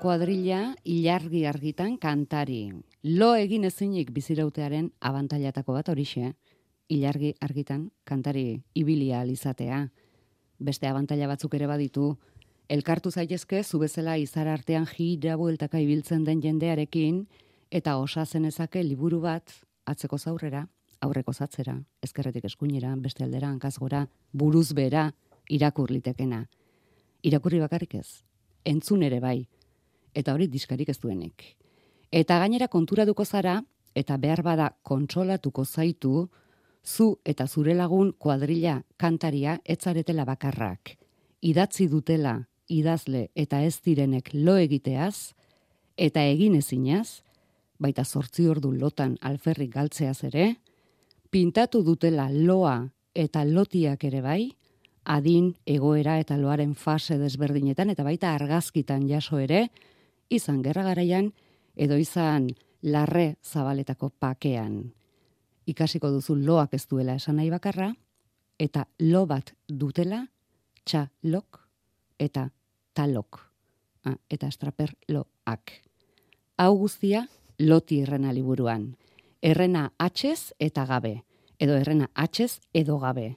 kuadrilla ilargi argitan kantari. Lo egin ezinik bizirautearen abantailatako bat horixe. Ilargi argitan kantari ibilia alizatea. Beste abantaila batzuk ere baditu. Elkartu zaitezke zu bezala izar artean jira bueltaka ibiltzen den jendearekin eta osa zenezake liburu bat atzeko zaurrera, aurreko zatzera, ezkerretik eskuinera, beste aldera, hankazgora, buruz bera, irakur litekena. Irakurri bakarrik ez, entzun ere bai, eta hori diskarik ez duenik. Eta gainera konturaduko zara, eta behar bada kontsolatuko zaitu, zu eta zure lagun kuadrilla kantaria etzaretela bakarrak. Idatzi dutela idazle eta ez direnek lo egiteaz, eta egin ezinaz, baita zortzi ordu lotan alferrik galtzeaz ere, pintatu dutela loa eta lotiak ere bai, adin, egoera eta loaren fase desberdinetan eta baita argazkitan jaso ere, izan gerra garaian edo izan larre zabaletako pakean. Ikasiko duzu loak ez duela esan nahi bakarra, eta lo bat dutela, txa lok eta talok. Ah, eta estraper loak. Hau guztia loti errena liburuan. Errena atxez eta gabe, edo errena atxez edo gabe.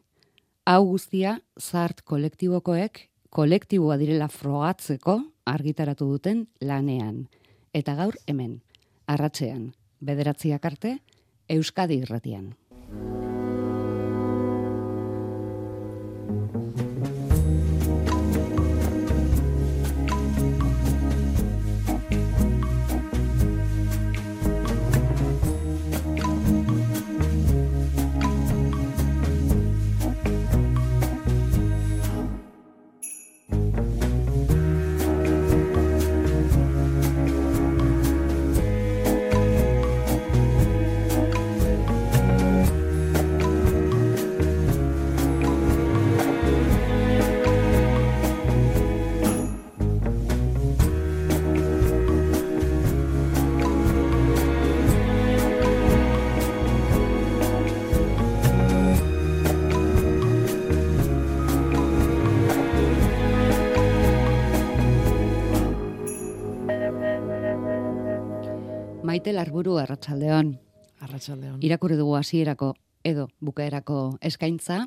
Hau guztia zart kolektibokoek kolektiboa direla frogatzeko argitaratu duten lanean. Eta gaur hemen, arratzean, bederatziak arte, Euskadi irratian. Maite Larburu arratsaldeon. Arratsaldeon. Irakurri dugu hasierako edo bukaerako eskaintza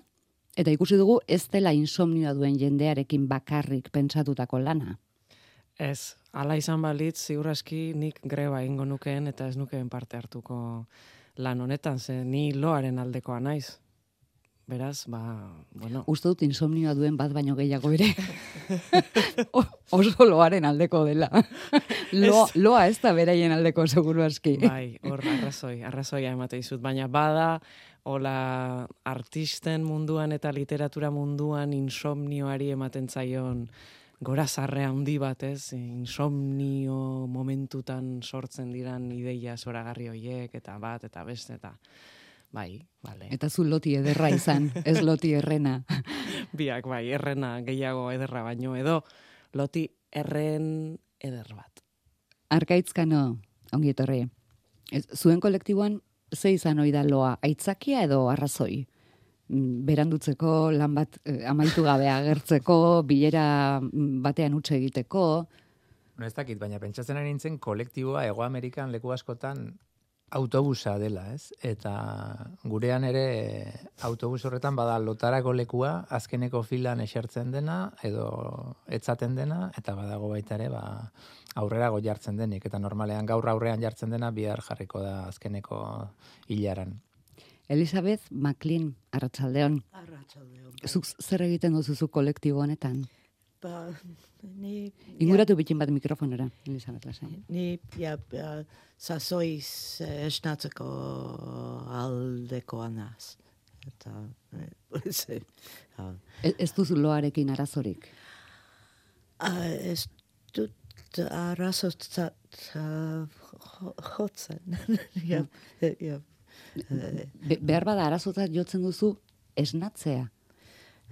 eta ikusi dugu ez dela insomnioa duen jendearekin bakarrik pentsatutako lana. Ez, ala izan balitz, ziurraski nik greba ingo nukeen eta ez nukeen parte hartuko lan honetan, ze ni loaren aldekoa naiz. Beraz, ba, bueno, Uste dut insomnioa duen bat baino gehiago ere. Oso loaren aldeko dela. Loa, loa ez da beraien aldeko seguru aski. bai, hor arrazoi, arrazoia emate dizut, baina bada, hola artisten munduan eta literatura munduan insomnioari ematen zaion gora zarre handi bat, ez? Insomnio momentutan sortzen diran ideia zoragarri hoiek eta bat eta beste eta bai, vale. Eta zu loti ederra izan, ez loti errena. Biak bai, errena gehiago ederra baino edo loti erren eder bat. Arkaitzkano, ongi etorri. Ez, zuen kolektiboan ze izan ohi da loa, aitzakia edo arrazoi? Mm, Berandutzeko, lan bat eh, amaitu gabe agertzeko, bilera mm, batean utxe egiteko, No ez dakit, baina pentsatzen ari nintzen kolektiboa Ego Amerikan leku askotan autobusa dela, ez? Eta gurean ere autobus horretan bada lotarako lekua azkeneko filan esertzen dena edo etzaten dena eta badago baita ere ba aurrerago jartzen denik eta normalean gaur aurrean jartzen dena bihar jarriko da azkeneko hilaran. Elizabeth McLean, arratsaldeon. Arratsaldeon. Zuk zer egiten duzuzu kolektibo honetan? Ba, ni... Inguratu bitin bat mikrofonera, Elisabet Lasai. Ni, ja, ja, sasoiz eh, esnatzeko aldekoa naz. Eta, eh, ze, ja. Ez, ez duzu loarekin arazorik. Ah, ez dut arazotzat uh, jotzen. ja, ja. Eh, Be, behar bada arazotzat jotzen duzu esnatzea.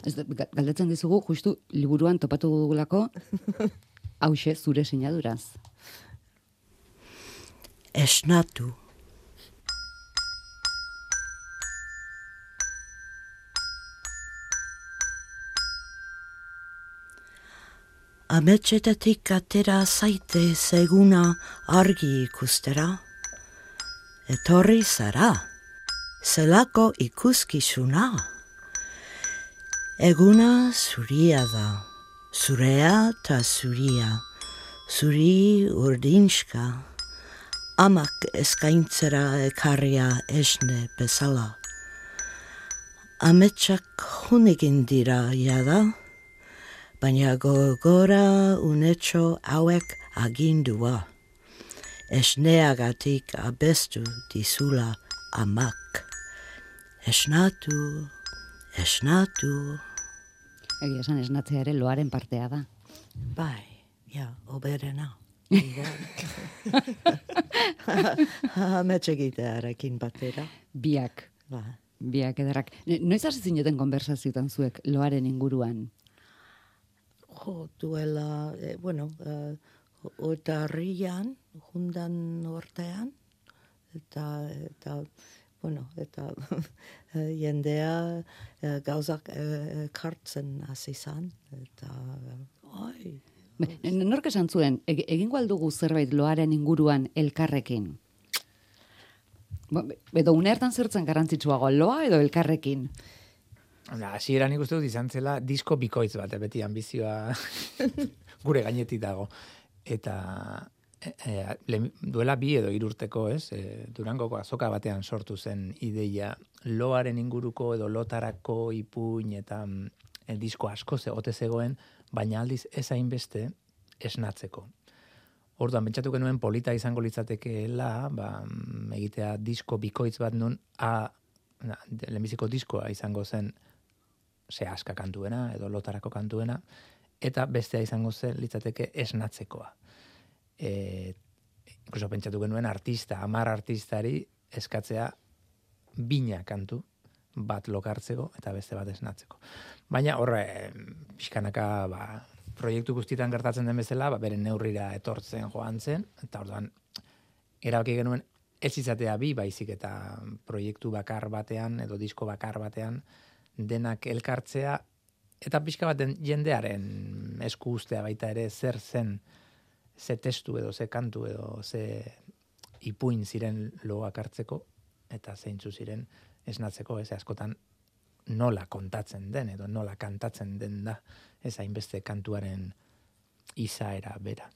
Ez, galdetzen dizugu, justu liburuan topatu dugulako, hause zure sinaduraz. esnatu. Ametsetatik atera zaite zeguna argi ikustera. Etorri zara, zelako ikuskizuna. Eguna zuria da, zurea ta zuria, zuri urdinska. Amak eskaintzera ekarria esne bezala. Ametsak hunegin dira jada, baina gogora unetxo hauek agindua. Esneagatik abestu dizula amak. Esnatu, esnatu, Egia esan esnatzea ere loaren partea da. bai, ja, oberena. Ametxegitearekin batera, Biak, bai. biak ederrak. Ne- Noiz hasi zineten konversazioetan zuek loaren inguruan? Jo, duela, eh, bueno, eh, otarrian, jundan ortean, eta, eta, bueno, eta eh, jendea eh, gauzak eh, kartzen hasi zan, eta, ai, Be- n- Nork esan zuen, eg- egingo aldugu zerbait loaren inguruan elkarrekin? Be- Edo une hartan zertzen garrantzitsuago, loa edo elkarrekin? Hora, hasieran ikuste dut izan zela disko bikoitz bat, beti ambizioa gure gainetik dago. Eta e, e, lehen- duela bi edo irurteko, ez, e, Durangoko azoka batean sortu zen ideia loaren inguruko edo lotarako ipuin eta e, disko asko zegote zegoen, baina aldiz ez hainbeste esnatzeko. Orduan, pentsatu genuen polita izango litzatekeela, ba, mm, egitea disko bikoitz bat nun, a, na, lehenbiziko diskoa izango zen ze aska kantuena edo lotarako kantuena, eta bestea izango zen litzateke esnatzekoa. E, incluso pentsatu genuen artista, amar artistari eskatzea bina kantu, bat lokartzeko eta beste bat esnatzeko. Baina horre, pixkanaka, ba, proiektu guztietan gertatzen den bezala, ba, beren neurrira etortzen joan zen, eta orduan, erabaki genuen ez izatea bi baizik eta proiektu bakar batean edo disko bakar batean denak elkartzea eta pixka baten jendearen esku ustea baita ere zer zen ze testu edo ze kantu edo ze ipuin ziren loak hartzeko eta zeintzu ziren esnatzeko ez askotan nola kontatzen den edo nola kantatzen den da ez hainbeste kantuaren izaera bera.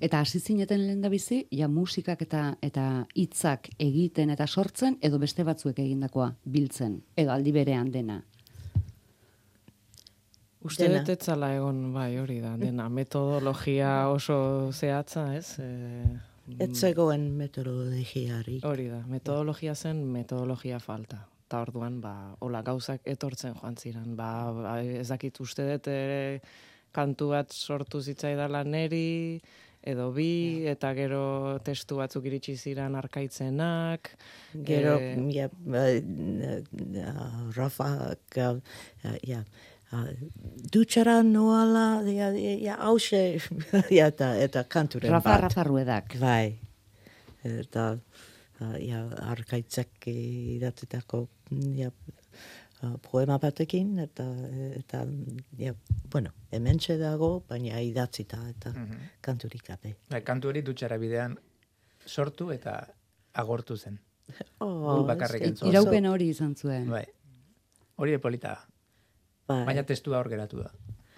Eta hasi zineten lehen bizi, ja musikak eta eta hitzak egiten eta sortzen, edo beste batzuek egindakoa biltzen, edo aldi berean dena. Uste dut ez zala egon, bai, hori da, dena, metodologia oso zehatza, ez? E, ez zegoen metodologiari. Hori da, metodologia zen metodologia falta. Eta orduan, ba, hola gauzak etortzen joan ziren. Ba, ba, ez dakit uste dut ere kantu bat sortu zitzaidala neri, edo bi, eta gero testu batzuk iritsi ziren arkaitzenak. Gero, Eh, ja, uh, Rafa, ja, dutxara noala, ja, ja, hause, ja, eta, eta kanturen Rafa, bat. Rafa Ruedak. Bai, eta, ja, arkaitzak idatzitako, ja, poema batekin, eta, eta, ja, bueno, hementxe dago, baina idatzita, eta kanturik gabe. Bai, kantu hori dutxara bidean sortu eta agortu zen. Oh, Gu bakarrik ez- entzun. Iraupen hori izan zuen. Bai. Hori polita. Bai. baina testua hor geratu da.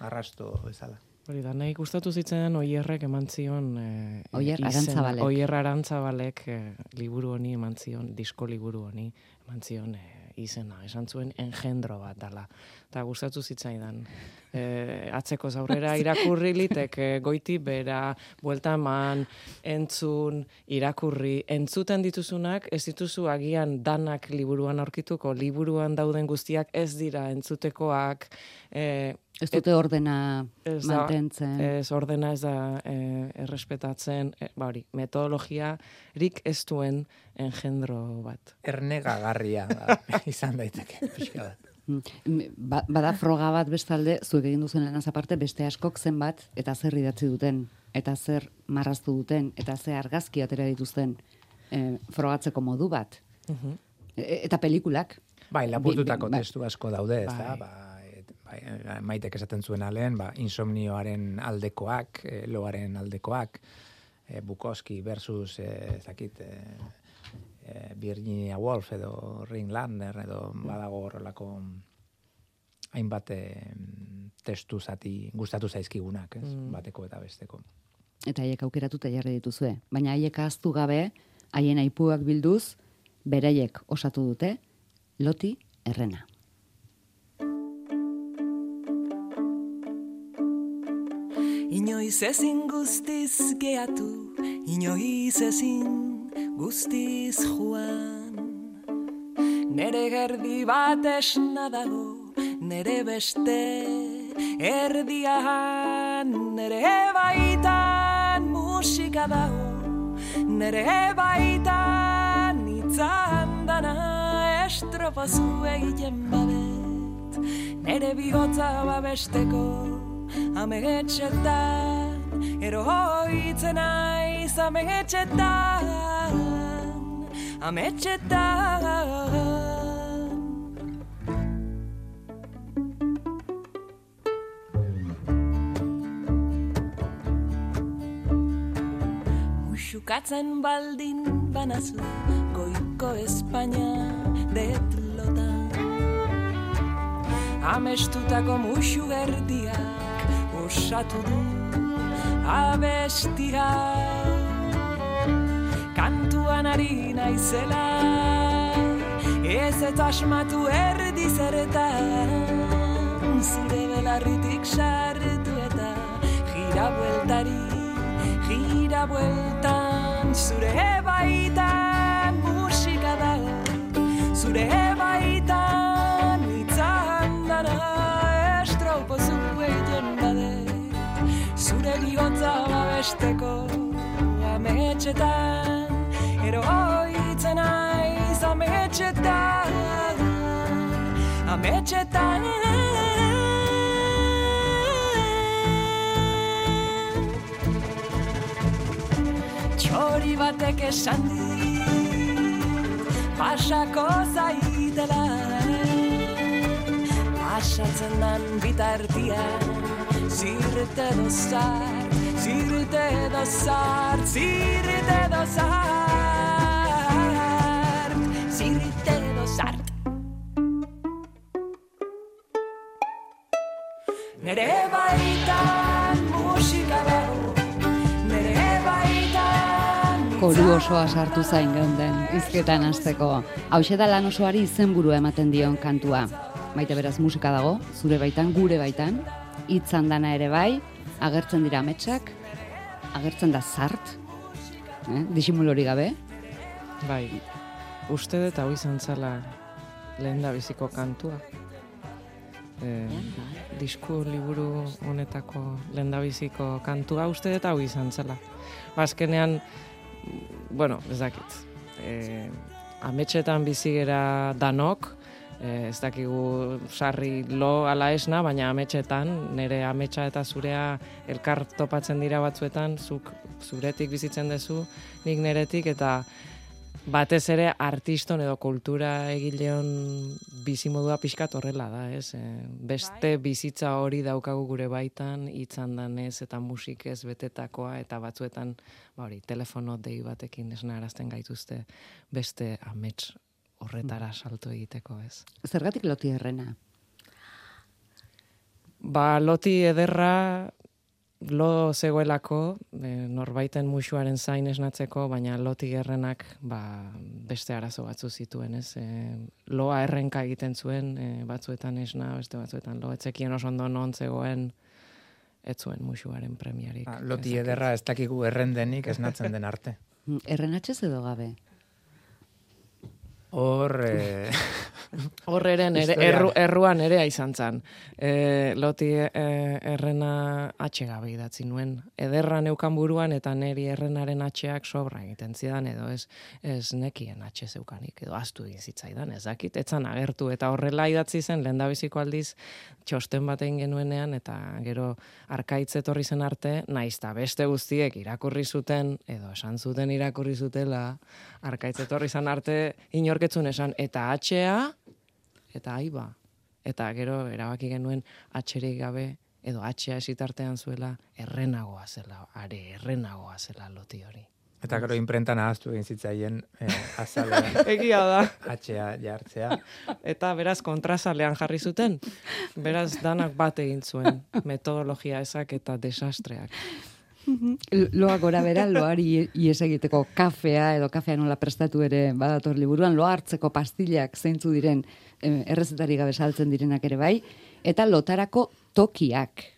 Arrasto bezala. Hori da, nahi gustatu zitzen oierrek eman zion... E, Oier izena. Arantzabalek. Oier Arantzabalek e, liburu honi eman zion, disko liburu honi eman zion e, izena, esan zuen engendro bat dala. Eta gustatu zitzaidan. E, atzeko zaurrera irakurri litek e, goiti bera, buelta eman, entzun, irakurri, entzuten dituzunak, ez dituzu agian danak liburuan aurkituko, liburuan dauden guztiak ez dira entzutekoak, e, Ez dute ordena Ez da- mantentzen. Ez ordena ez da e, errespetatzen, e, ba hori, metodologia rik ez duen engendro bat. Ernegagarria da, izan daiteke, pixka bat. Mm, Ba, bada froga bat bestalde, zuek egin duzen lanaz aparte, beste askok zenbat, eta zer idatzi duten, eta zer marraztu duten, eta ze argazki atera dituzten e, frogatzeko modu bat. Mhm. E, eta pelikulak. Bai, lapurtutako bai. testu asko daude, ez da? Bai. Ba, et, maitek esaten zuen alen, ba, insomnioaren aldekoak, e, loaren aldekoak, e, Bukowski versus, e, ez dakit, e, Virginia Woolf edo Ring Lander edo badago horrelako hainbat e, testu zati gustatu zaizkigunak, ez? Mm. Bateko eta besteko. eta haiek aukeratuta jarri dituzue. Baina haiek ahaztu gabe, haien aipuak bilduz, beraiek osatu dute, loti errena. Inoiz ezin guztiz geatu, inoiz ezin guztiz joan. Nere gerdi bat esna dago, nere beste erdian, nere baitan musika dago, nere baitan itzan dana estropazu egiten babet, nere bihotza babesteko amegetxetan, eroitzen aiz amegetxetan, ametxetan. Muxukatzen baldin banazu goiko Espainia detlota Amestutako muxu gerdiak osatu du abestia Kantuan ari naizela ez eta asmatu erdi zeretan Zure belarritik sartu eta gira bueltari gira bueltan. Zure baitan musika dago zure babesteko ametxetan eroitzen aiz ametxetan ametxetan Txori batek esan dit Pasako zaitela Pasatzen dan bitartian Zirte dozart, zirte dozart, zirte dozart Zirte dozart Nere baitan musika dago Nere baitan Koru osoa sartu zain geunden, izketan hasteko. Hau da lan osoari izenburua ematen dion kantua. Maite beraz musika dago, zure baitan, gure baitan, hitzan dana ere bai, agertzen dira ametsak, agertzen da zart, eh? disimulori gabe, Bai, uste dut hau izan zala lehen da biziko kantua. E, disku liburu honetako lehen biziko kantua uste dut hau izan zela. Bazkenean, bueno, ez dakit. E, ametxetan bizi gera danok, e, ez dakigu sarri lo ala esna, baina ametxetan, nire ametsa eta zurea elkar topatzen dira batzuetan, zuk zuretik bizitzen duzu, nik neretik, eta batez ere artiston edo kultura egileon bizimodua pixkat horrela da, ez? E, beste bizitza hori daukagu gure baitan, hitzan danez eta musikez betetakoa, eta batzuetan, ba hori, telefono dei batekin esnarazten gaituzte beste amets horretara salto egiteko, ez? zergatik loti errena. Ba, loti ederra lo zegoelako, e, norbaiten musuaren zain esnatzeko, baina loti errenak ba, beste arazo batzu zituen, ez? E, loa errenka egiten zuen, e, batzuetan esna, beste batzuetan lo, etzekien oso ondo non zegoen, ez zuen musuaren premiarik. Ah, loti ederra ez dakigu errendenik esnatzen den arte. Errenatxez edo gabe? Hor, eh, Hor ere, erru, erruan ere izan zan. E, loti e, errena atxegabe idatzi nuen. Ederra neukan buruan eta neri errenaren atxeak sobra egiten zidan edo ez, ez nekien atxe zeukanik edo astu egin zitzaidan ez dakit. Etzan agertu eta horrela idatzi zen lehendabiziko aldiz txosten bat egin genuenean eta gero arkaitz etorri zen arte, naiz eta beste guztiek irakurri zuten edo esan zuten irakurri zutela arkaitz etorri zen arte inorketzun esan eta atxea eta aiba. Eta gero erabaki genuen atxerik gabe edo atxea esitartean zuela errenagoa zela, are errenagoa zela loti hori. eta gero imprentan ahaztu egin zitzaien eh, azalean Egia da. atxea jartzea. Eta beraz kontrasalean jarri zuten. Beraz danak bat egin zuen metodologia ezak eta desastreak. Loa gora bera, loari ies egiteko kafea edo kafea nola prestatu ere badator liburuan, loa hartzeko pastillak zeintzu diren errezetari gabe saltzen direnak ere bai, eta lotarako tokiak.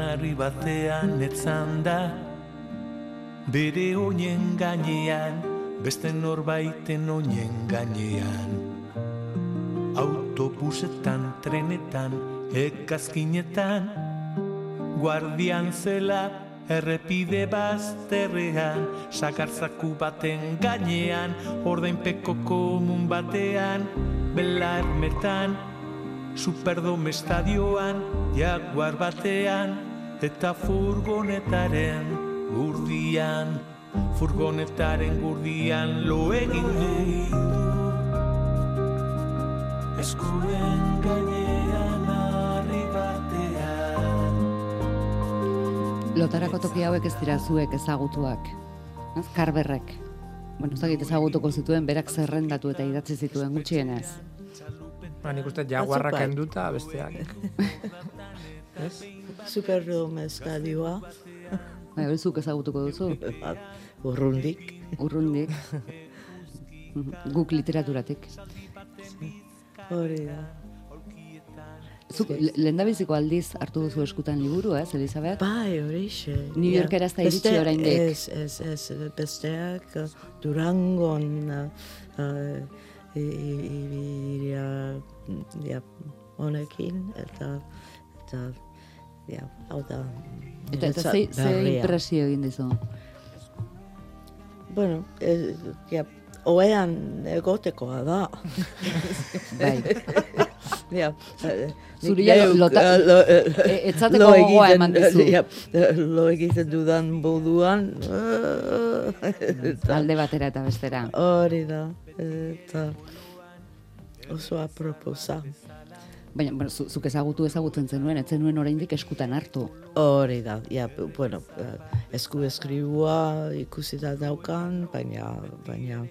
Harri batean etzan da. Bere oinen gainean, beste norbaiten oinen gainean. Autobusetan, trenetan, ekazkinetan Guardian zela errepide bazterrean. Sakartzaku baten gainean, ordainpeko komun batean Belarmetan, Superdome estadioan, jaguar batean, eta furgonetaren gurdian, furgonetaren gurdian lo egin du. Eskuen gainean harri batean. Lotarako toki hauek ez dira zuek ezagutuak. Ez, Karberrek. Bueno, ez ezagutuko zituen, berak zerrendatu eta idatzi zituen gutxienez. Ba, nik uste jaguarrak bai. kenduta besteak. Ez? Superdome estadioa, Bai, hori zuk ezagutuko duzu, urrundik. urrundik. Guk literaturatik. Hori da. Zuk le- lehendabiziko aldiz hartu duzu eskutan liburu, ez, Elizabeth? Bai, horixe. New. Yorkera ez da iritsi Beste- oraindik. Ez, ez, ez, besteak uh, Durangon uh, i- i- ibiria ja, honekin, eta, eta, ja, hau da. Eta, eta ze, ze impresio egin dizu? Bueno, eh, ja, oean egotekoa da. Bai. ja, eh, Zuri ja lota- lo, eh, E- etzateko lo gogoa eman dizu. Ja, lo egiten dudan eta Alde batera eta bestera. Hori da, eta oso aproposa. Baina, bueno, zu, zuk ezagutu ezagutzen zenuen, ez zenuen oraindik eskutan hartu. Hori da, ja, bueno, eh, esku eskribua ikusi da daukan, baina, baina,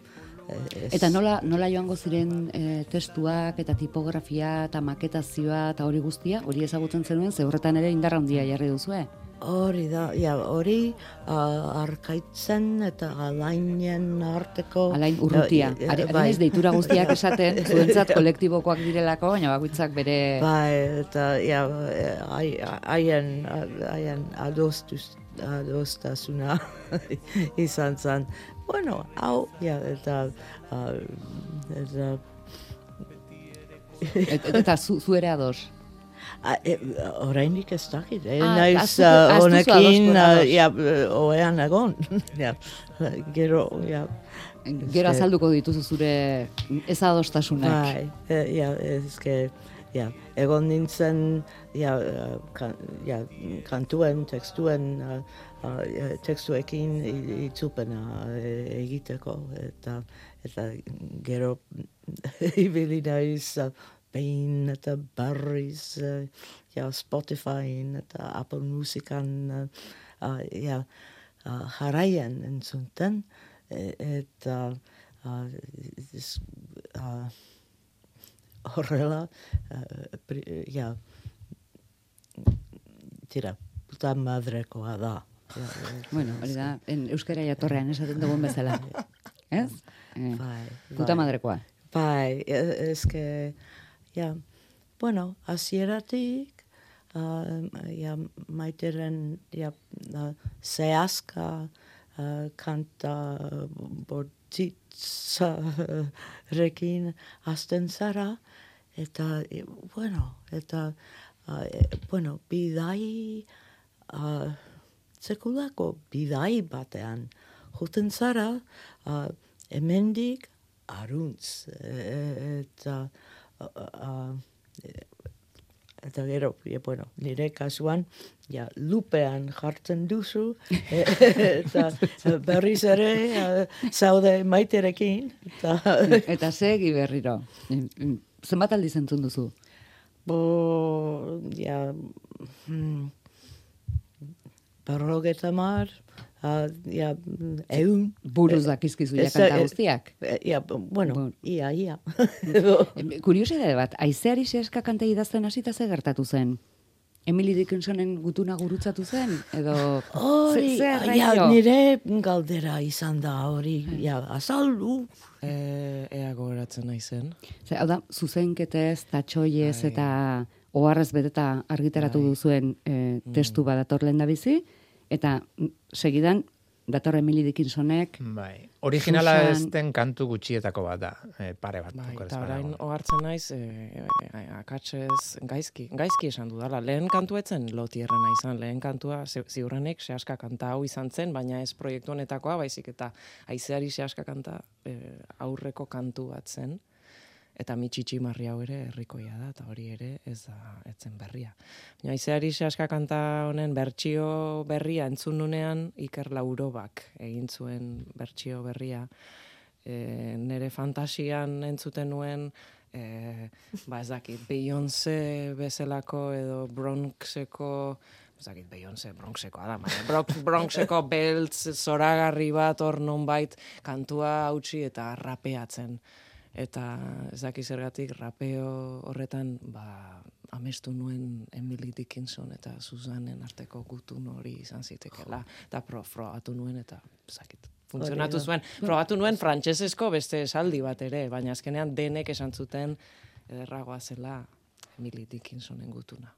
eh, ez. Eta nola, nola joango ziren e, testuak eta tipografia eta maketazioa eta hori guztia, hori ezagutzen zenuen, ze horretan ere indarra handia jarri duzue. Hori da, ja, hori uh, arkaitzen eta alainen arteko... Alain urrutia. Eh, eh, Are, bai. Deitura guztiak esaten, zuentzat kolektibokoak direlako, baina bakoitzak bere... Bai, eta ja, hai- haien haien adostuz adostasuna izan zen. Bueno, hau, ja, eta, uh, eta Et, et- eta zu, zu ere ados. A, e, Oraindik ez dakit, eh? Ah, naiz astuzu honekin, uh, ja, oean egon. ja, gero, ja, Gero azalduko dituzu zure ezadostasunak. bai, e, ja, ezke, ja, egon nintzen, ja, kan, ja, kantuen, tekstuen, uh, uh, ja, tekstuekin itzupena eh, egiteko, eta, eta gero ibili naiz uh, behin eta barriz, uh, ja, Spotifyn eta Apple Musican, uh, uh, ja, uh, jarraian entzunten, e- eta uh, ez- uh, horrela, uh, pri, ja, tira, puta madrekoa da. Ja, Bueno, hori da, en euskara jatorrean esaten dugun bezala. Ez? Eh, bai, puta bai. madrekoa. Bai, e- ez que, ja, bueno, hasieratik, uh, ja, maiteren, ja, uh, zehazka uh, kanta bortitza rekin hasten zara, eta, e, bueno, eta, uh, e, bueno, bidai, uh, sekulako bidai batean, juten zara, uh, hemendik aruntz, e, eta, uh, uh, eta gero, e, bueno, nire kasuan, ja, lupean jartzen duzu, e, eta berriz ere, zaude maiterekin, eta, Eta segi berriro. Zenbat aldiz entzun duzu? bo, ja, hmm, berrogeta mar, uh, ja, eun. Buruz dakizkizu ja kanta eh, guztiak. Eh, Ja, bueno, Bueno. ia, ia. Em, Kuriosidade bat, aizeari seska kanta idazten hasita ze gertatu zen? Emily Dickinsonen gutuna gurutzatu zen? Edo Hori, ze, ze ja, nire galdera izan da hori, ja, azaldu. E, ea gogoratzen naizen. Ze, hau da, zuzenketez, tatxoiez Bai. eta oharrez beteta argitaratu Bai. duzuen e, testu badator lehen da bizi, eta mm, segidan dator Emily Dickinsonek Bai. Originala Susan- ez den kantu gutxietako bat da, eh, pare bat. Bai, eta orain ohartzen naiz, e, e, akatsez, gaizki, gaizki esan dudala. Lehen kantuetzen lotierrena izan, lehen kantua zi- ziurrenik sehaska kanta hau izan zen, baina ez proiektu honetakoa, baizik eta aizeari sehaska kanta e, aurreko kantu bat zen. Eta mitxitxi marri hau ere herrikoia da, eta hori ere ez da etzen berria. Baina aizeari sehaska kanta honen bertsio berria entzun nunean Iker Laurobak egin zuen bertsio berria e, nere fantasian entzuten nuen e, ba ez dakit Beyoncé bezalako edo Bronxeko ez dakit Beyoncé Bronxekoa da, baina Bronx, Bronxeko beltz zoragarri bat hor nonbait kantua hautsi eta rapeatzen. Eta ez dakit zergatik rapeo horretan ba amestu nuen Emily Dickinson eta Susanen arteko gutun hori izan zitekela. Eta pro, frogatu nuen eta ez dakit funtzionatu zuen. Probatu nuen frantsesezko beste esaldi bat ere, baina azkenean denek esan zuten ederragoa zela Emily Dickinsonen gutuna.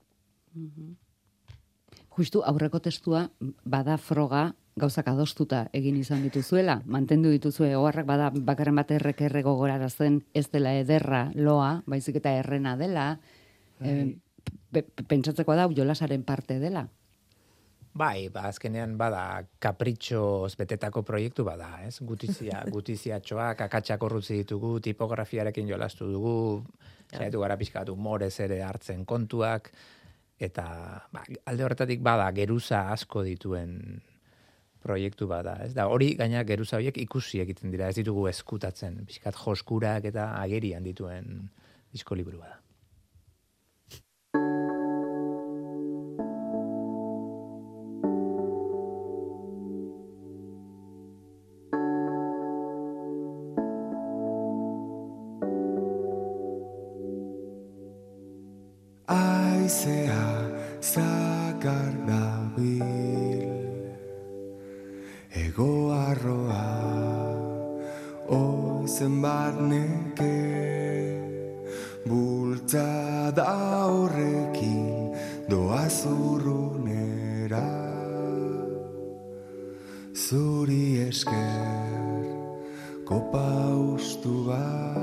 Justu aurreko testua bada froga gauzak adostuta egin izan dituzuela, mantendu dituzue oharrak bada bakarren bat errek erre gogorarazten ez dela ederra loa, baizik eta errena dela, e, pe- pe- pentsatzeko da jolasaren parte dela. Bai, ba, azkenean bada kapritxoz betetako proiektu bada, ez? Gutizia, gutizia txoak, akatsak horrutzi ditugu, tipografiarekin jolastu dugu, saiatu gara pixka bat humorez ere hartzen kontuak, eta ba, alde horretatik bada geruza asko dituen proiektu bada, ez? Da hori gaina geruza horiek ikusi egiten dira, ez ditugu eskutatzen, pixkat joskurak eta agerian dituen disko liburua da. Aizea zakar dabil Ego arroa Oizen barneke Bultzada horrekin Doa zurrunera. Zuri esker Kopa ustu bat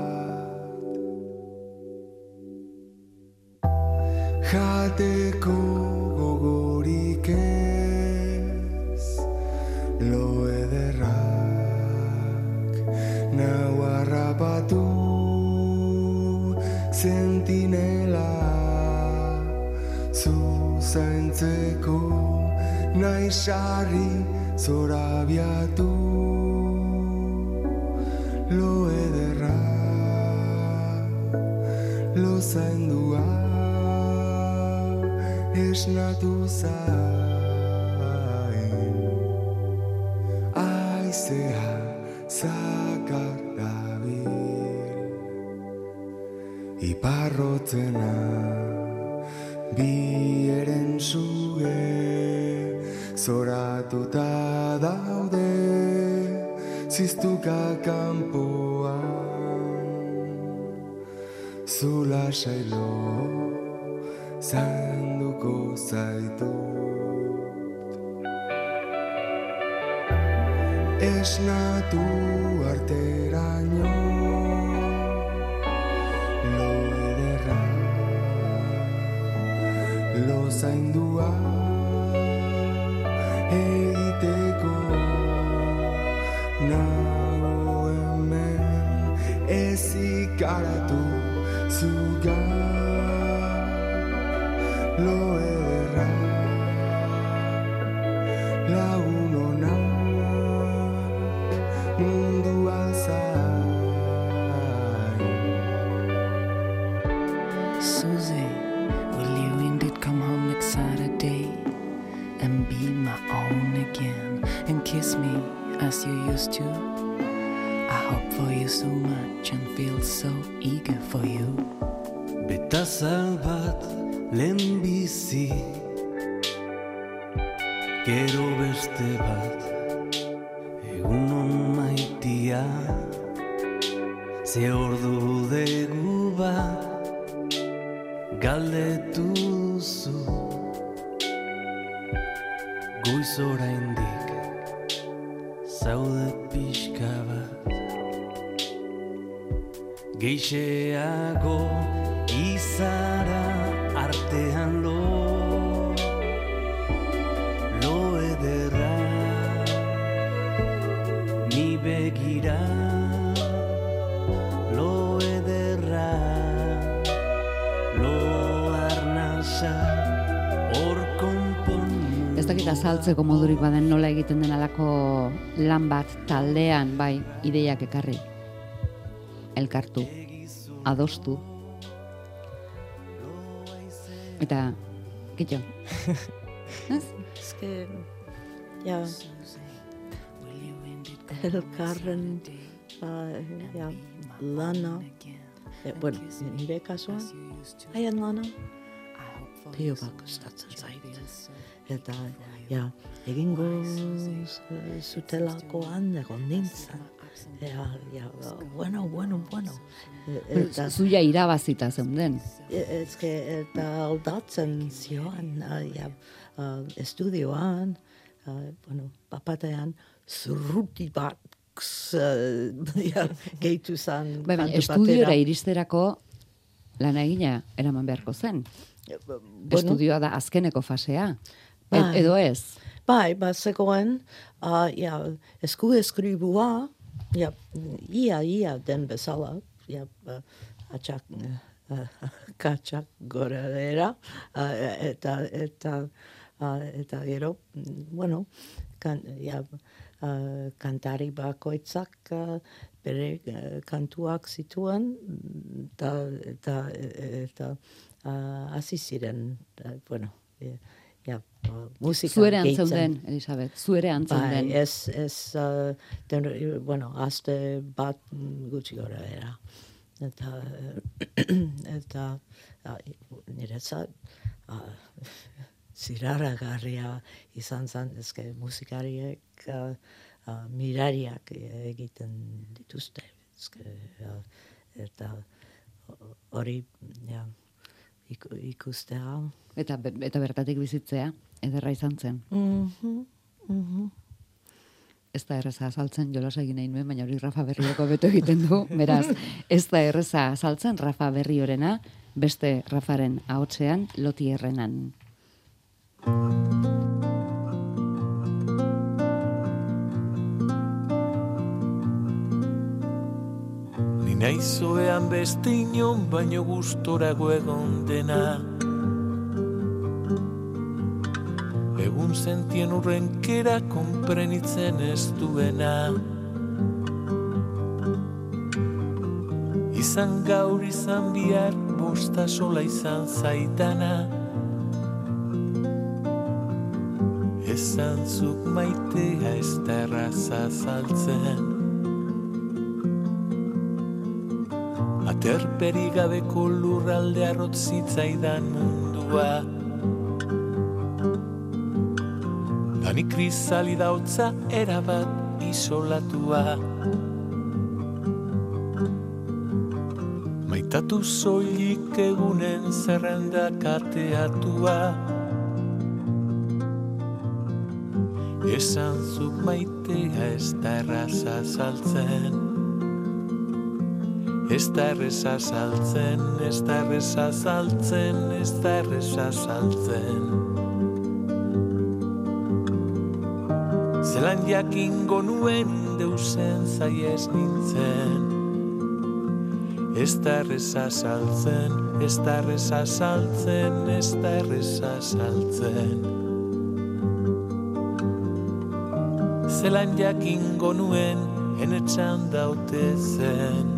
esnatu zain aizea zakar dabil iparrotzena bieren suge zoratuta daude ziztuka kanpoan. Zula sailo zaitu esnatu arteraino lo ederra lo zaindua egiteko. Nago hemen ez ikaratu zuga lo dakit azaltzeko modurik baden nola egiten den alako lan bat taldean, bai, ideiak ekarri. Elkartu, adostu. Eta, kitxo. Ez? Es que, ja, elkarren, uh, ja, lana, eh, bueno, nire kasuan, haien lana, pio bat gustatzen zait. Eta, ja, egingo zutelakoan egon nintzen. Ja, ja, bueno, bueno, bueno. E- Eta, Zuia irabazita zeunden. Ez que eta aldatzen zioan, ja, estudioan, bueno, papatean, zurruti bat ja, gehitu. Bai, baina, kantu estudiora iristerako lan egina eraman beharko zen. Bueno, Estudioa da azkeneko fasea. Bai. edo ez. Bai, ba, zegoen, uh, ja, esku eskribua, ja, ia, ia den bezala, ja, uh, atxak, uh, katxak gora dera, uh, eta, eta, uh, eta gero, bueno, kan, ja, uh, kantari bakoitzak uh, bere uh, kantuak zituen, eta, eta, eta uh, hasi ziren, uh, bueno, uh, musika Zuere gehitzen. antzeunden, Elisabet, zuere Bai, antzeunden. ez, ez, uh, den, bueno, azte bat gutxi gora era. Eta, eh, eta, uh, niretzat, uh, ziraragarria izan zen, ezke musikariek uh, uh, mirariak egiten dituzte. Ezke, uh, eta hori, ja, iku, ikustea, Eta, eta bertatik bizitzea, ederra izan zen. Mhm, mhm. ez da erreza azaltzen, jolas egin nahi nuen, baina hori Rafa Berrioko beto egiten du, beraz, ez da erreza azaltzen Rafa Berriorena, beste Rafaren ahotsean loti errenan. Ni naizoean beste inon baino gustorago egon dena Egun sentien urrenkera konprenitzen ez duena. Izan gaur izan bihar bosta sola izan zaitana Esan zuk maitea ez da erraza saltzen. Aterperi gabeko lurralde arrotzitzaidan mundua Dani krisali dautza erabat isolatua. Maitatu soilik egunen zerrenda kateatua Esan zuk maitea ez da erraza saltzen. Ez da erreza saltzen, ez da erreza saltzen, ez da erreza saltzen. Zelan jakingo nuen deusen zaiez nintzen. Ez da erreza saltzen, ez da erreza saltzen, ez da erreza saltzen. Zelan jakingo nuen enetxan daute zen.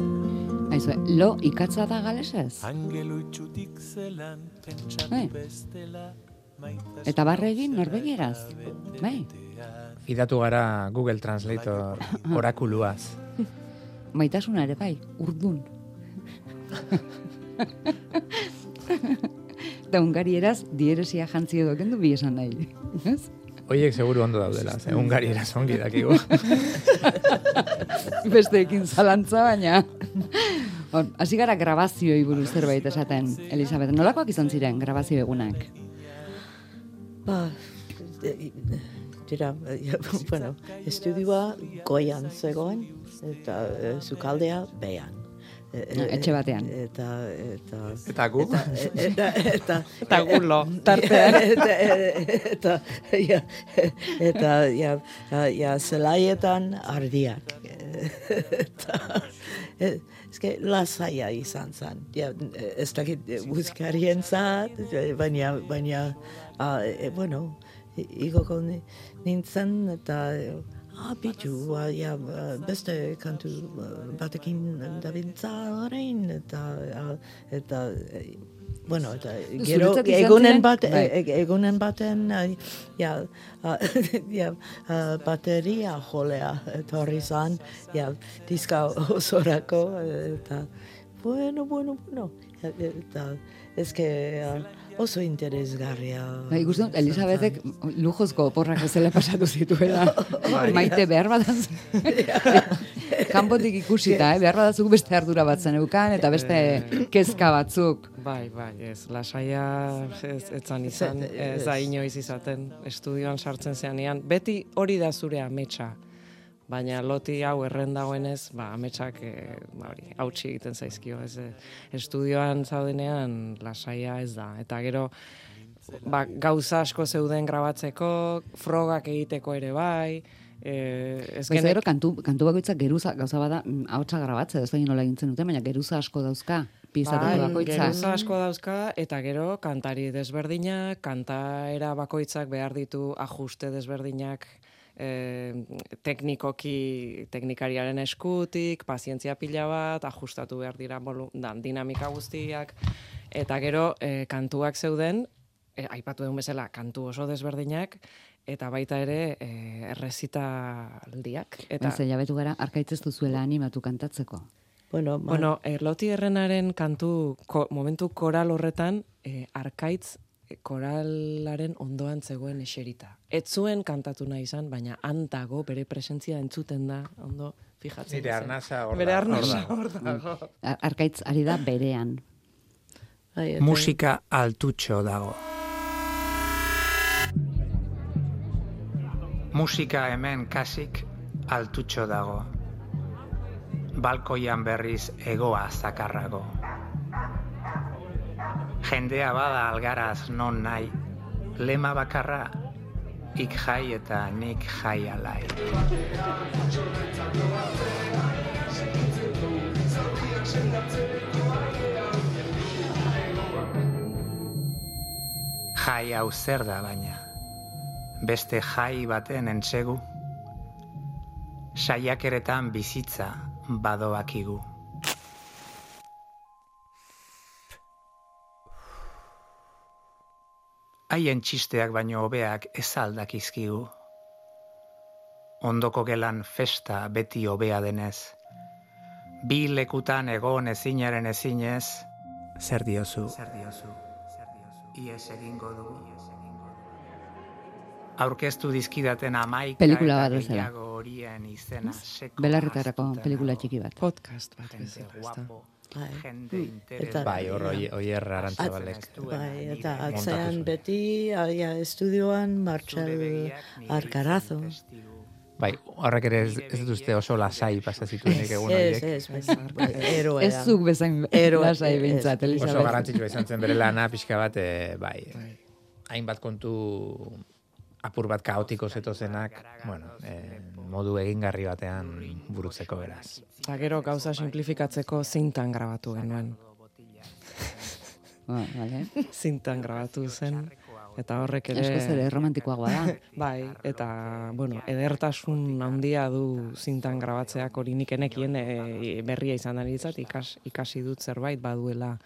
Aizue, lo ikatza da galesez? Angelo itxutik zelan pentsatu Bai. bestela Eta barre egin norbegieraz? Bai, Idatu gara Google Translator orakuluaz. maitasuna ere bai, urdun. Eta ungarieraz, dieresia jantzi edo kendu bi esan nahi. Ez? Hoiek seguru ondo daudela, ze Ungariera ongi dakigu. Besteekin zalantza, baina... Bon, hasi gara grabazioi buruz zerbait esaten, Elisabet. Nolakoak izan ziren grabazio egunak? Ba, dira, ja, bueno, estudioa goian zegoen, eta e, zukaldea behan. E, e, Etxe batean. Eta, eta, Eta gu? eta, eta, eta, Eta gulo, tartean. eta, eta, ja, eta, ja, ja, ja, zelaietan ardiak. eta, e, eske, lasaia izan zen. Ja, ez dakit musikarien zat, baina, baina, e, bueno, igoko ni- nintzen, eta, bitu, ah, ja, beste kantu batekin dabiltza orain, eta, eta, bueno, eta gero egunen bat, egunen baten, ja, ja, bateria jolea etorri zan, ja, diska osorako, eta, bueno, bueno, bueno, eta, eske, ah, oso interesgarria. Ba, ikusten dut, Elisabetek lujozko oporrak ezela pasatu zituela. Maite behar badaz. Kanpotik ikusita, eh? behar badazuk beste ardura bat zeneukan, eta beste kezka batzuk. Bai, bai, ez, lasaia ez, etzan izan, ez da inoiz izaten, estudioan sartzen zeanean. Beti hori da zure ametsa, baina loti hau erren dagoenez, ba, ametsak, e, ba, hori, hautsi egiten zaizkio, ez, e, estudioan zaudenean lasaia ez da. Eta gero, ba, gauza asko zeuden grabatzeko, frogak egiteko ere bai, e, ez gero, kantu, kantu bakoitzak geruza, gauza bada, mm, ahotsa grabatze, ez da nola egintzen dute, baina geruza asko dauzka, pizateko Bai, bakoitzak. geruza asko dauzka, eta gero kantari desberdinak, kantaera bakoitzak behar ditu ajuste desberdinak, e, teknikoki teknikariaren eskutik, pazientzia pila bat, ajustatu behar dira bolu, dan, dinamika guztiak, eta gero e, kantuak zeuden, e, aipatu egun bezala, kantu oso desberdinak, eta baita ere e, errezitaldiak. Eta, Eta... jabetu gara, arkaitz ez duzuela animatu kantatzeko. Bueno, ma, Bueno, Erloti Errenaren kantu, ko, momentu koral horretan, eh, arkaitz eh, koralaren ondoan zegoen eserita. Ez zuen kantatu nahi izan, baina antago bere presentzia entzuten da, ondo fijatzen. Nire zen. arnasa hor Bere da- arnasa hor hor dago. Ar- Arkaitz ari da berean. eta- Musika altutxo dago. Musika hemen kasik altutxo dago. Balkoian berriz egoa zakarrago. Jendea bada algaraz non nahi, lema bakarra, ik jai eta nik jai alai. Jai hau zer da baina, beste jai baten entsegu, saiakeretan bizitza badoakigu. Haien txisteak baino hobeak ez aldakizkigu. Ondoko gelan festa beti hobea denez. Bi lekutan egon ezinaren ezinez. Zer diozu? Zer diozu? Ies egingo dugu. Aurkeztu dizkidaten amaika Pelikula bat bezala. horien izena Belarretarako pelikula txiki bat. Podcast bat bezala, Bai. jende Hmm. interes- Eta- Bai, hor oi- oier arantzabalek. Bai, eta atzean beti, aia, estudioan, Martxal Arkarazo. Bai, horrek ere ez, ez duzte oso lasai pasa zituenik egun Ez, horiek. ez, ez, bai, eroa. Ez zuk bezain lasai ez. bintzat, Oso Elisabeth. Oso garrantzitsua izan zen bere lana, pixka bat, e, bai, hainbat kontu apur bat kaotiko zetozenak, bueno, e, modu egingarri batean burutzeko beraz. Eta gero gauza simplifikatzeko zintan grabatu genuen. Ba, vale. Zintan grabatu zen. Eta horrek ere... Eskoz ere romantikoagoa da. Bai, eta, bueno, edertasun handia du zintan grabatzeak hori nik enekien e, berria izan da ikas, ikasi dut zerbait baduela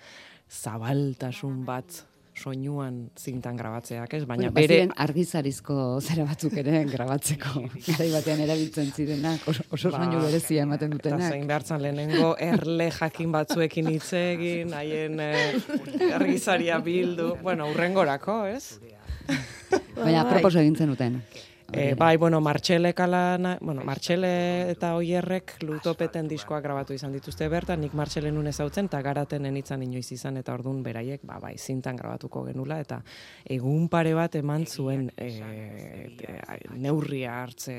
zabaltasun bat soinuan zintan grabatzeak, ez? Baina Bueno, bere... argizarizko zera batzuk ere grabatzeko. Garai batean erabiltzen zirenak, oso, oso Ba, soinu berezia ematen Eta dutenak. zein behartzen lehenengo erle jakin batzuekin hitz egin, haien eh, argizaria bildu, bueno, urrengorako, ez? Baina, Bai. proposo egin zenuten. E, bai, bueno, Martxele kalana, bueno, Martxele eta Oierrek lutopeten diskoak grabatu izan dituzte bertan, nik Martxele nun ezautzen, eta garaten enitzan inoiz izan, eta ordun beraiek, ba, bai, zintan grabatuko genula, eta egun pare bat eman zuen e, neurria hartze,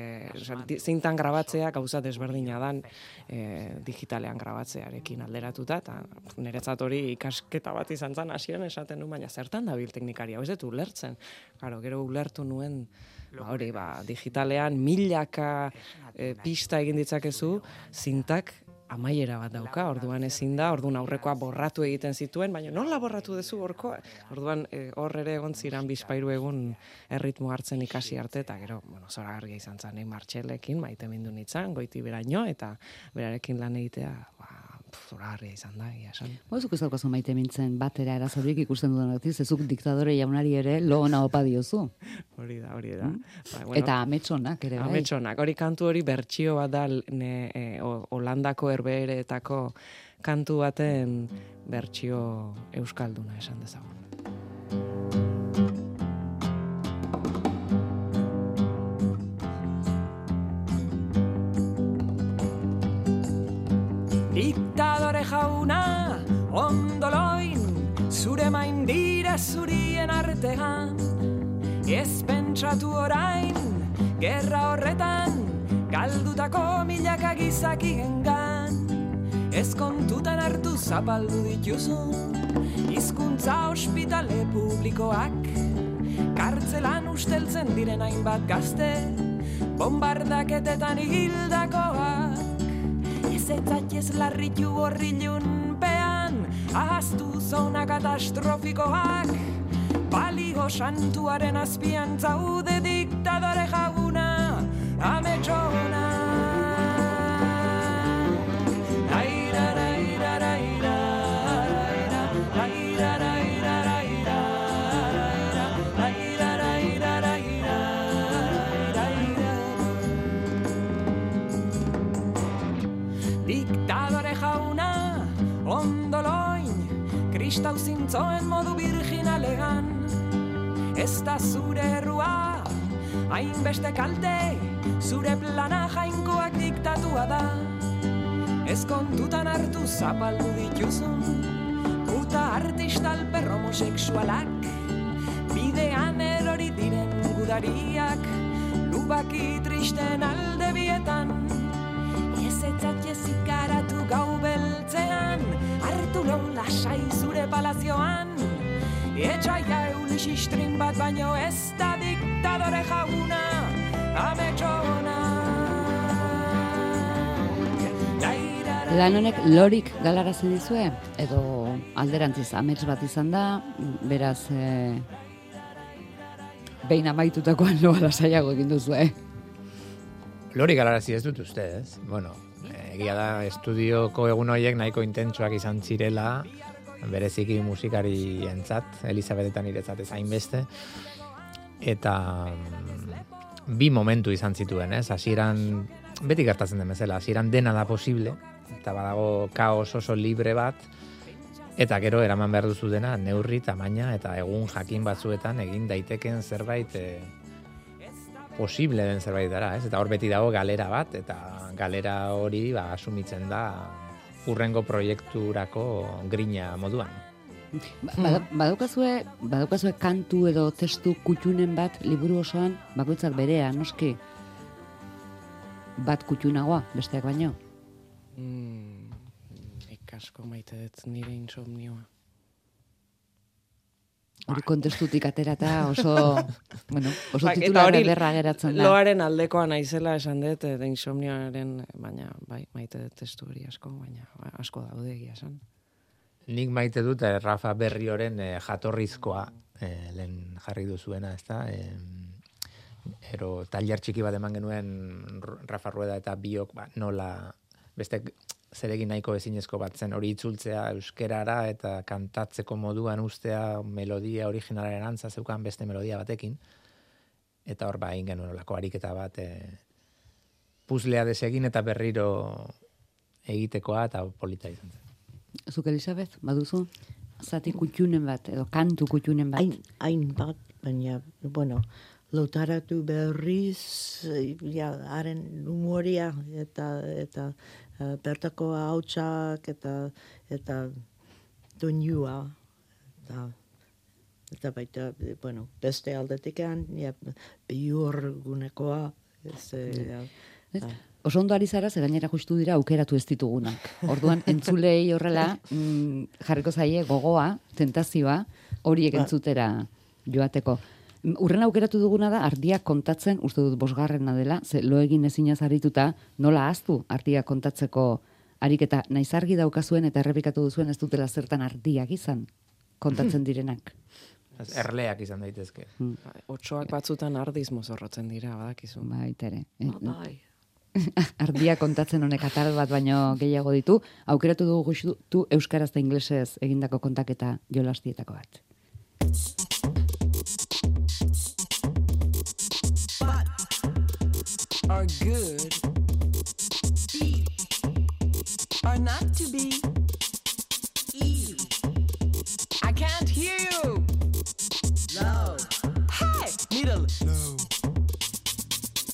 zintan grabatzea gauza desberdina dan e, digitalean grabatzearekin alderatuta, eta niretzat hori ikasketa bat izan zen hasieran esaten nuen, baina zertan dabil teknikari, hau ez dut ulertzen. Claro, gero ulertu nuen, hori, ba, digitalean milaka e, pista egin ditzakezu, zintak amaiera bat dauka, orduan ezin da, orduan aurrekoa borratu egiten zituen, baina nola borratu duzu horkoa? Orduan e, hor ere egon ziran bizpairu egun erritmo hartzen ikasi arte, eta gero, bueno, zora garria izan zen, eh, Martxelekin, maite mindu nitzan, goiti beraino, eta berarekin lan egitea, ba, pf, zora garria izan da, ia esan. Mozuk ez daukazu maite mintzen batera erazorik ikusten dudan gatiz, ezuk diktadore jaunari ere lo ona opa diozu. Hori da, hori da. Ba, Mm. Eta ametsonak ere bai. Ametsonak, hori kantu hori bertsio bat da ne, e, Holandako herbeeretako kantu baten bertsio euskalduna esan dezagun. Diktadore jauna, ondoloin, zure main dira zurien artean, Ez pentsatu orain, gerra horretan, galdutako milaka gizaki gengan. Ez kontutan hartu zapaldu dituzun, hizkuntza ospitale publikoak. Kartzelan usteltzen diren hainbat gazte, bombardaketetan hildakoak. Ez etzatez larritu horrilun pean, ahaztu zona katastrofikoak. Balio santuaren azpian zaude diktadore jaguna, ametsona. Kristau zintzoen modu virginalegan. Ez da zure errua, hainbeste kalte, zure plana jainkoak diktatua da. Ez kontutan hartu zapaldu dituzun, puta artista alper homoseksualak, bidean erori diren gudariak, lubaki tristen alde bieta bertan Ez etzat jezikaratu gau beltzean Artu lon zure palazioan Etxaia eulis istrin bat baino ez da diktadore jauna Ametxona Lan honek lorik galarazi dizue edo alderantziz amets bat izan da, beraz e, behin amaitutakoan loa lasaiago egin duzue. Lori galarazi ez dut uste, ez? Bueno, eh, egia da estudioko egun horiek nahiko intentsuak izan zirela, bereziki musikari entzat, Elizabetetan iretzat ez hainbeste, eta mm, bi momentu izan zituen, ez? Hasieran beti gertatzen den bezala, hasieran dena da posible, eta badago kaos oso libre bat, eta gero eraman behar duzu dena neurri, tamaina, eta egun jakin batzuetan egin daiteken zerbait e, posible den zerbait dara, ez? Eta hor beti dago galera bat, eta galera hori ba, asumitzen da urrengo proiekturako grina moduan. Ba- bada- Badaukazue, badaukazue kantu edo testu kutxunen bat liburu osoan, bakoitzak berea, noski, bat kutxunagoa, besteak baino. Mm, nik asko maite dut nire insomnioa. Hori kontestutik aterata oso, bueno, oso eta titular hori geratzen da. Loaren aldekoa naizela esan dut, eta insomnioaren, baina, bai, maite dut testu hori asko, baina ba, asko daude egia esan. Nik maite dut eh, Rafa Berrioren eh, jatorrizkoa eh, lehen jarri duzuena, ez da? ero tailer txiki bat eman genuen Rafa Rueda eta biok ba, nola beste zeregin nahiko ezinezko bat zen hori itzultzea euskerara eta kantatzeko moduan ustea melodia originalaren antza zeukan beste melodia batekin eta hor ba egin genuen olako ariketa bat e, puzzlea desegin eta berriro egitekoa eta polita izan zen. Zuk Elisabeth, baduzu? Zati kutxunen bat, edo kantu kutxunen bat. Hain, hain bat, baina, bueno, lotaratu berriz, eh, ja, haren humoria, eta, eta eh, bertako hautsak, eta, eta doinua, eta, eta baita, bueno, beste aldetikan, ja, biur gunekoa, ez, eh, Ez? ah. Oso ondo ari zara, ze gainera justu dira aukeratu ez ditugunak. Orduan, entzulei horrela, mm, jarriko zaie gogoa, tentazioa, horiek Ba. entzutera joateko. Urren aukeratu duguna da, ardiak kontatzen, uste dut bosgarrena dela, ze lo egin ezinaz harituta, nola aztu ardiak kontatzeko ariketa naiz argi daukazuen eta errepikatu duzuen ez dutela zertan ardiak izan kontatzen direnak. Erleak izan daitezke. Bai, Otsoak batzutan ardiz mozorrotzen dira, badakizu. Baita ere. Eh, bai. ardia kontatzen honek atal bat baino gehiago ditu, aukeratu dugu justu euskaraz eta inglesez egindako kontaketa jolastietako bat. Are good. B are not to be. E I can't hear you. Low. Hey, middle. Low.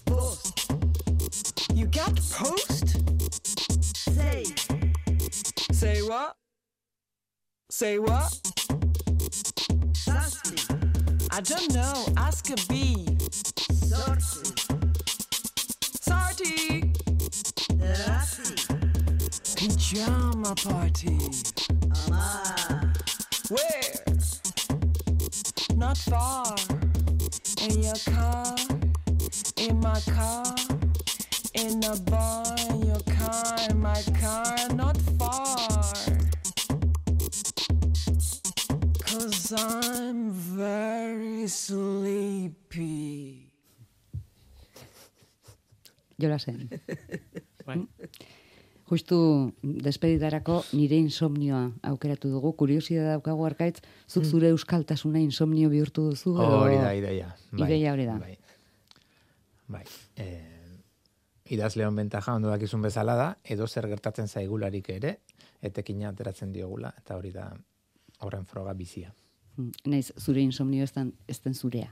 Post. You got post? Say. Say what? Say what? Ask me. I don't know. Ask a bee. Sarty. Pajama party. Ah. Where? Not far. In your car. In my car. In a bar. In your car. In my car. Not far. Cause I'm very sleepy. Jolasen. Bai. Justu despeditarako nire insomnioa aukeratu dugu. Kuriosia daukagu arkaitz, zuk zure euskaltasuna insomnio bihurtu duzu. Hori da, ideia. Ideia hori da. Bai. bai. E, idazleon bentaja ondo dakizun bezala da, edo zer gertatzen zaigularik ere, etekina ateratzen diogula, eta hori da horren froga bizia. Mm, Naiz, zure insomnio ez den, ez den zurea.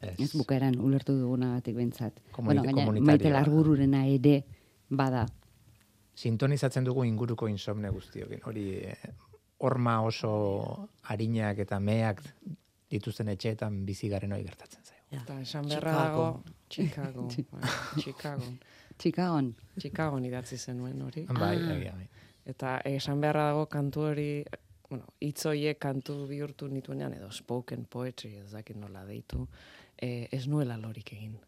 Ez. Ez bukaeran ulertu dugunagatik. Komuni- bueno, gaina, maite da. larbururena ere bada. Sintonizatzen dugu inguruko insomne guztiokin. Hori eh, horma oso harinak eta meak dituzten etxeetan bizi garen hori gertatzen zaigu. Ja. Eta esan beharra Chicago. dago, Chicago, Chicago. Chicagon. Chicagon idatzi zenuen hori. Bai, Ah. bai. Eta esan beharra dago kantu hori, bueno, hitz horiek kantu bihurtu nituenean, edo spoken poetry, ez dakit nola deitu, e, ez nuela lorik egin.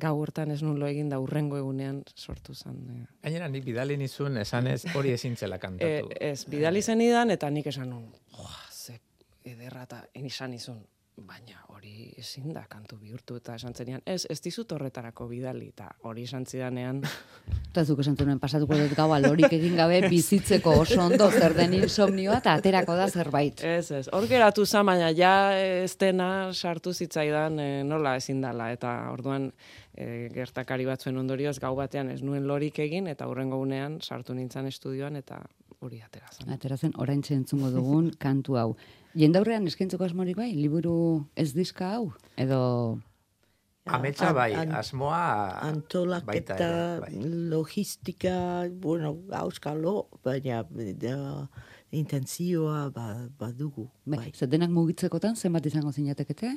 Gau hortan ez nuen lo egin da urrengo egunean sortu zen. E, Gainera, nik bidali nizun esanez hori ezin zela e, kantatu. ez, bidali zenidan, eta nik esan joa, ze ederra eta esan izun, baina hori ezin da kantu bihurtu, eta esan zenian, ez, ez dizut horretarako bidali, eta hori esan zidanean, Eta zuk esan zuen, pasatuko dut gaua lorik egin gabe bizitzeko oso ondo zer den insomnioa eta aterako da zerbait. Ez, ez. Hor geratu za, baina ja ez dena sartu zitzaidan e, nola ezin dala. Eta orduan e, gertakari batzuen ondorioz gau batean ez nuen lorik egin, eta hurrengo unean sartu nintzen estudioan, eta hori atera zen. Atera zen, orain entzungo dugun kantu hau. Jendaurrean eskaintzeko asmorik bai, liburu ez diska hau? Edo Ametsa bai, an- asmoa baita antolaketa, ere, bai. logistika, bueno, auskalo, baina da, intentzioa ba, badugu. bai, Bai. zer denak mugitzekotan zenbat izango zinatekete?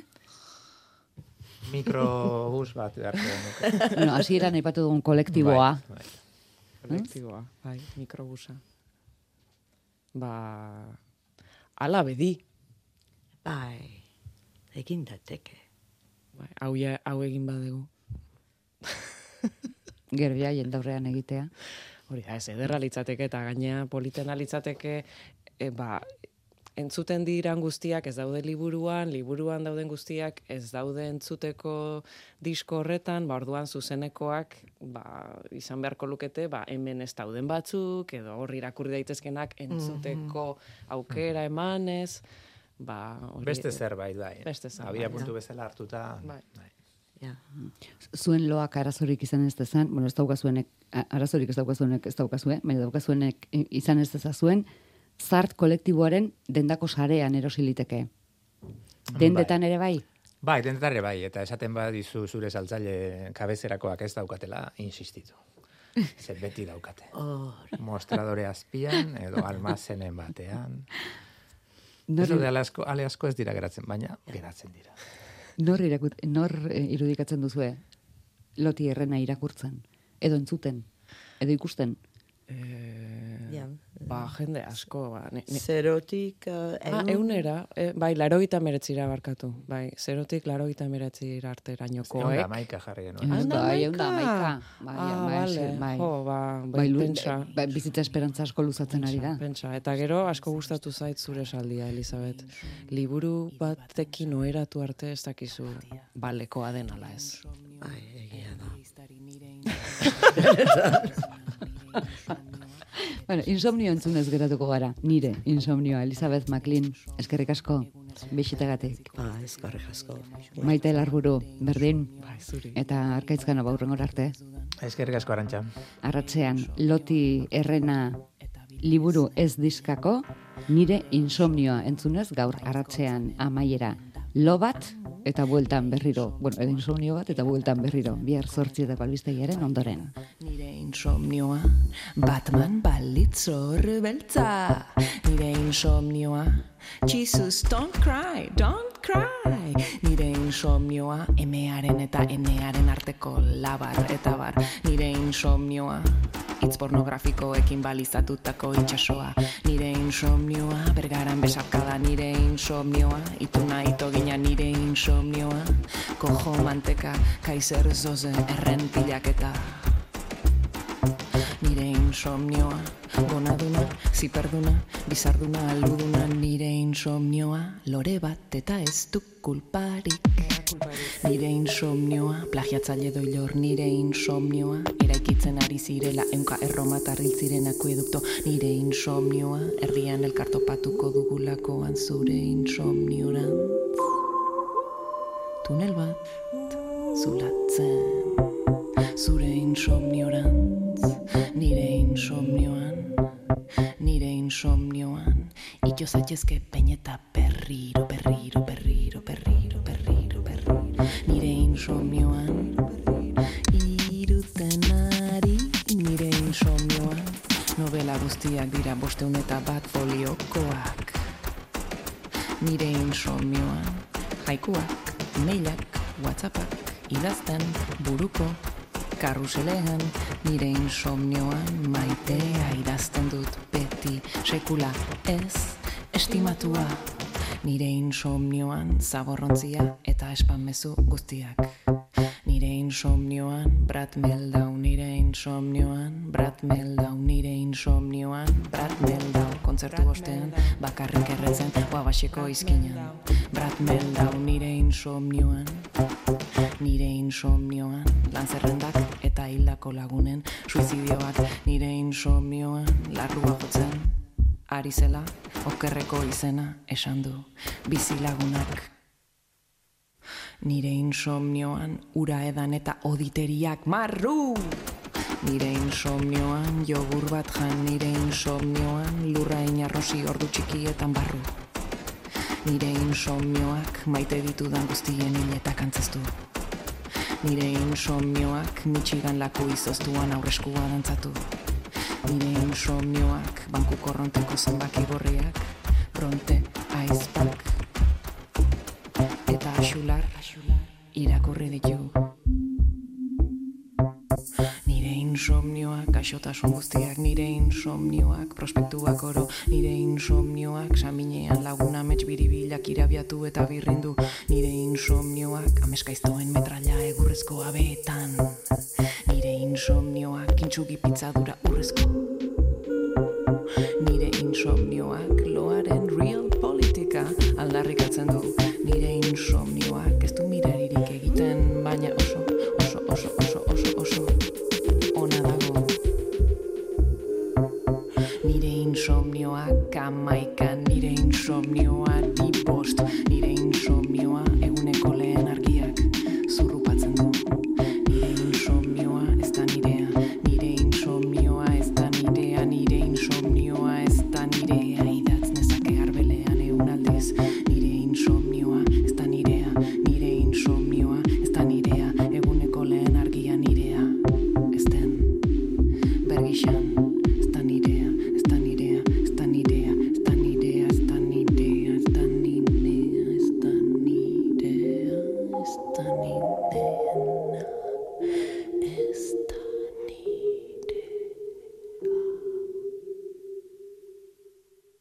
Mikrobus bat beharko bueno, hasieran aipatu dugun kolektiboa. Bai, bai. Kolektiboa, bai, mikrobusa. Ba, ala bedi. Bai, egin dateke. Bai, hau, ja, hau egin badegu. Gero ja, jendaurrean egitea. Hori da, ez ederra litzateke eta gainea politena litzateke, e, ba, entzuten diran guztiak ez daude liburuan, liburuan dauden guztiak ez daude entzuteko disko horretan, ba, orduan zuzenekoak ba, izan beharko lukete, ba, hemen ez dauden batzuk, edo hor irakurri daitezkenak entzuteko aukera emanez, ba, hori, Beste zerbait, bai. Beste zerbait, Abia ja. puntu bezala hartuta. Bai. Ja. Zuen loak arazorik izan ez dezan, bueno, ez daukazuenek, arazorik ez daukazuenek ez daukazue, baina daukazuenek izan ez dezazuen, zart kolektiboaren dendako sarean erosiliteke. Dendetan ere bai? Bai, dentare bai, eta esaten badizu zure saltzaile kabezerakoak ez daukatela, insistitu. Ze beti daukate. Oh, Mostradore azpian, edo almazenen batean. Ez Nor, daude ale asko, ale asko ez dira geratzen, baina geratzen dira. nor, irakut, nor eh, irudikatzen duzue loti errena irakurtzen? Edo entzuten? Edo ikusten? E, ja. Ba, jende asko, ba, ne, ne, Zerotik uh, Ah, eunera, e, bai, laro gita meretzira barkatu. Bai, zerotik laro gita meretzira arterainokoek. Eunda maika jarri genuen. Anda, bai, hamaika. eunda hamaika. Bai, ah, bai, vale. bai. Jo, ba, bai, Bai, pentsa. bai, bizitza esperantza asko luzatzen ari da. Pentsa, eta gero asko gustatu zait zure saldia, Elizabeth. Liburu batekin oheratu arte ez dakizu balekoa den ala ez. Bai, egia da. Bueno, insomnio entzunez geratuko gara. Nire insomnioa, Elizabeth McLean, eskerrik asko, bixitagatik. Ba, eskarrik asko. Maite larburu, berdin, zuri. eta arkaizkan abaurrengor arte. Eskerrik asko arantxa. Arratzean, loti errena liburu ez diskako, nire insomnioa entzunez gaur arratzean amaiera. Lo bat eta bueltan berriro. Bueno, edo insomnio bat eta bueltan berriro. Bihar zortzietako albistegiaren ondoren. Nire insomnioa, Batman balitzor beltza. Nire insomnioa, Jesus, don't cry, don't cry. Nire insomnioa, emearen eta enearen arteko labar eta bar. Nire insomnioa, hitz pornografikoekin balizatutako itxasoa. Nire insomnioa, bergaran besarkada nire insomnioa. Ituna itogina nire insomnioa. Kojo manteka, kaiser zoze, erren pilaketa. Nire insomnioa, gonaduna, ziperduna, bizarduna, aluduna, nire insomnioa, lore bat eta ez du kulparik. Nire insomnioa, plagiatzaile doilor, nire insomnioa, eraikitzen ari zirela, eunka erromatar hil ziren akuedukto, nire insomnioa, erdian elkartopatuko dugulakoan zure insomniorantz. Tunel bat, zulatzen, zure insomniorantz, nire insomnioan, nire insomnioan, ito zaitezke peineta berriro, berriro, berriro, berriro, berriro, berriro, nire insomnioan, iruten ari, nire insomnioan, novela guztiak dira bosteun eta bat foliokoak, nire insomnioan, jaikuak, mailak, whatsappak, idazten, buruko, karruselean, nire insomnioan maitea idazten dut beti sekula ez estimatua. Nire insomnioan zaborrontzia eta espanmezu guztiak. Nire insomnioan Brad Meldau, nire insomnioan Brad Meldau, nire insomnioan Brad Meldau, kontzertu ostean bakarrik erretzen guabaseko izkinan. Brad Meldau, nire insomnioan nire insomnioan. Lan zerrendak eta hildako lagunen suizidioak nire insomnioan. Larrua jotzen ari zela okerreko izena esan du. Bizi lagunak. Nire insomnioan ura edan eta oditeriak marru Nire insomnioan jogur bat jan nire insomnioan lurra inarrosi ordu txikietan barru. Nire insomnioak maite ditudan guztien hiletak antzaztu. Nire insomnioak Michigan laku izoztuan aurreskua dantzatu. Nire insomnioak banku korronteko zenbaki borriak, bronte, aizpak, eta axular, irakurri ditu. Insomnioak, gaixotasun guztiak, nire insomnioak, prospektuak oro, nire insomnioak, saminean laguna mets biribilak irabiatu eta birrindu, nire insomnioak, ameskaiztoen metralla egurrezko abeetan, nire insomnioak, intxugi pitzadura urrezko,